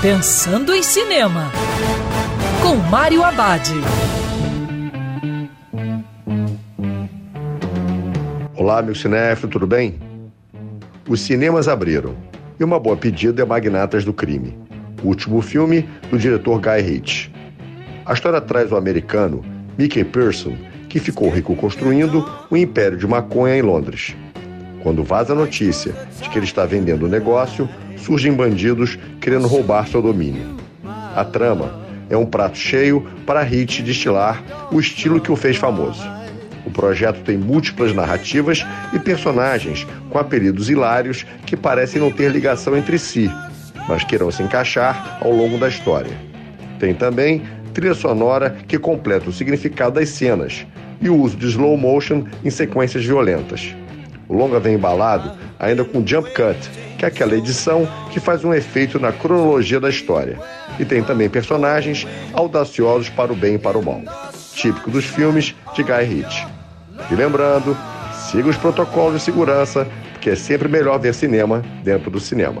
Pensando em Cinema, com Mário Abad. Olá, meu cinéfilo, tudo bem? Os cinemas abriram e uma boa pedida é Magnatas do Crime, o último filme do diretor Guy Ritchie. A história traz o americano Mickey Pearson, que ficou rico construindo o um império de maconha em Londres. Quando vaza a notícia de que ele está vendendo o negócio, surgem bandidos querendo roubar seu domínio. A trama é um prato cheio para Hit destilar o estilo que o fez famoso. O projeto tem múltiplas narrativas e personagens com apelidos hilários que parecem não ter ligação entre si, mas que irão se encaixar ao longo da história. Tem também trilha sonora que completa o significado das cenas e o uso de slow motion em sequências violentas. O longa vem embalado ainda com jump cut, que é aquela edição que faz um efeito na cronologia da história. E tem também personagens audaciosos para o bem e para o mal, típico dos filmes de Guy Ritchie. E lembrando, siga os protocolos de segurança, porque é sempre melhor ver cinema dentro do cinema.